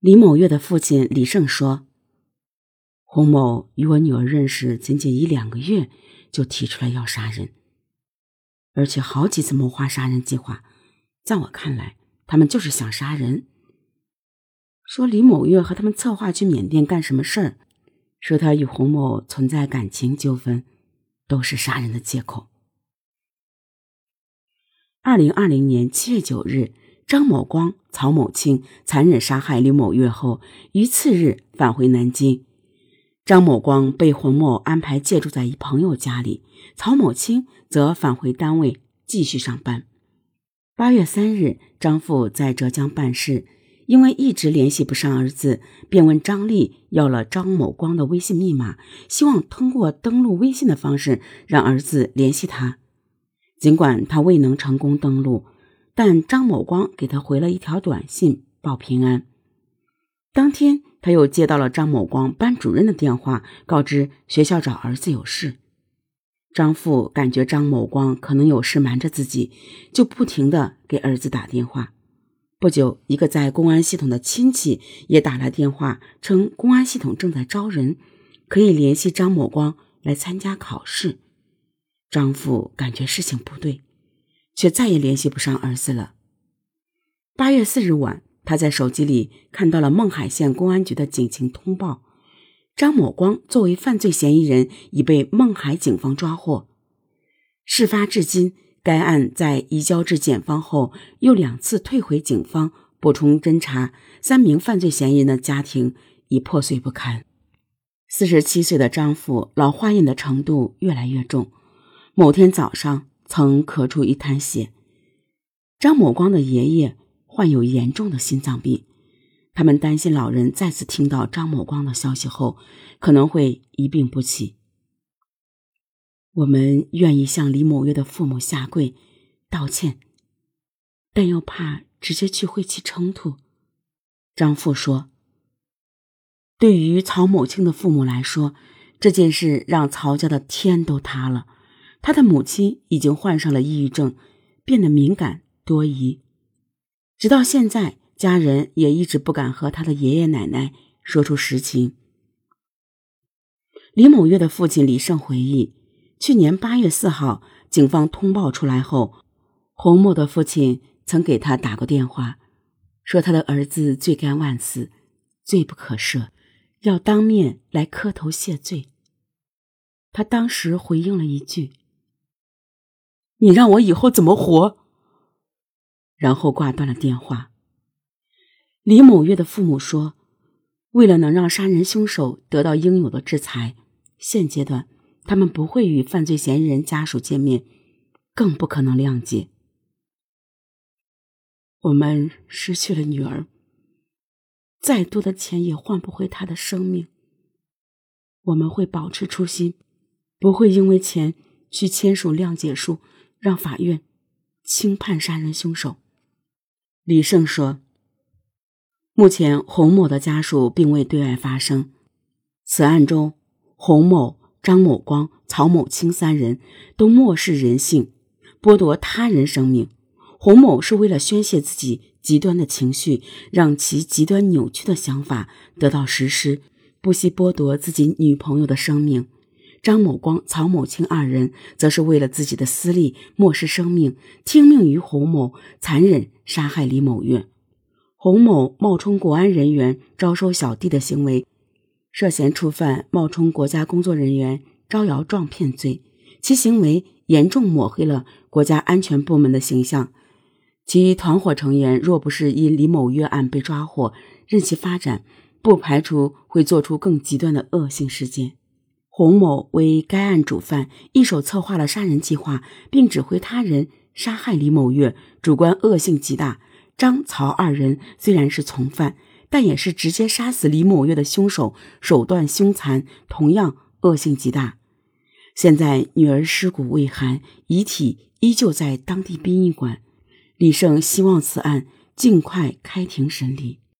李某月的父亲李胜说：“洪某与我女儿认识仅仅一两个月，就提出来要杀人，而且好几次谋划杀人计划。在我看来，他们就是想杀人。说李某月和他们策划去缅甸干什么事儿，说他与洪某存在感情纠纷，都是杀人的借口。”二零二零年七月九日。张某光、曹某清残忍杀害李某月后，于次日返回南京。张某光被洪某安排借住在一朋友家里，曹某清则返回单位继续上班。八月三日，张父在浙江办事，因为一直联系不上儿子，便问张丽要了张某光的微信密码，希望通过登录微信的方式让儿子联系他。尽管他未能成功登录。但张某光给他回了一条短信报平安。当天，他又接到了张某光班主任的电话，告知学校找儿子有事。张父感觉张某光可能有事瞒着自己，就不停的给儿子打电话。不久，一个在公安系统的亲戚也打来电话，称公安系统正在招人，可以联系张某光来参加考试。张父感觉事情不对。却再也联系不上儿子了。八月四日晚，他在手机里看到了勐海县公安局的警情通报：张某光作为犯罪嫌疑人已被勐海警方抓获。事发至今，该案在移交至检方后，又两次退回警方补充侦查，三名犯罪嫌疑人的家庭已破碎不堪。四十七岁的张父老化印的程度越来越重。某天早上。曾咳出一滩血。张某光的爷爷患有严重的心脏病，他们担心老人再次听到张某光的消息后，可能会一病不起。我们愿意向李某月的父母下跪道歉，但又怕直接去会起冲突。张父说：“对于曹某清的父母来说，这件事让曹家的天都塌了。”他的母亲已经患上了抑郁症，变得敏感多疑，直到现在，家人也一直不敢和他的爷爷奶奶说出实情。李某月的父亲李胜回忆，去年八月四号，警方通报出来后，洪某的父亲曾给他打过电话，说他的儿子罪该万死，罪不可赦，要当面来磕头谢罪。他当时回应了一句。你让我以后怎么活？然后挂断了电话。李某月的父母说：“为了能让杀人凶手得到应有的制裁，现阶段他们不会与犯罪嫌疑人家属见面，更不可能谅解。我们失去了女儿，再多的钱也换不回她的生命。我们会保持初心，不会因为钱去签署谅解书。”让法院轻判杀人凶手。李胜说：“目前洪某的家属并未对外发声。此案中，洪某、张某光、曹某清三人都漠视人性，剥夺他人生命。洪某是为了宣泄自己极端的情绪，让其极端扭曲的想法得到实施，不惜剥夺自己女朋友的生命。”张某光、曹某清二人则是为了自己的私利，漠视生命，听命于洪某，残忍杀害李某月。洪某冒充国安人员招收小弟的行为，涉嫌触犯冒充国家工作人员招摇撞骗罪，其行为严重抹黑了国家安全部门的形象。其团伙成员若不是因李某月案被抓获，任其发展，不排除会做出更极端的恶性事件。洪某为该案主犯，一手策划了杀人计划，并指挥他人杀害李某月，主观恶性极大。张、曹二人虽然是从犯，但也是直接杀死李某月的凶手，手段凶残，同样恶性极大。现在女儿尸骨未寒，遗体依旧在当地殡仪馆。李胜希望此案尽快开庭审理。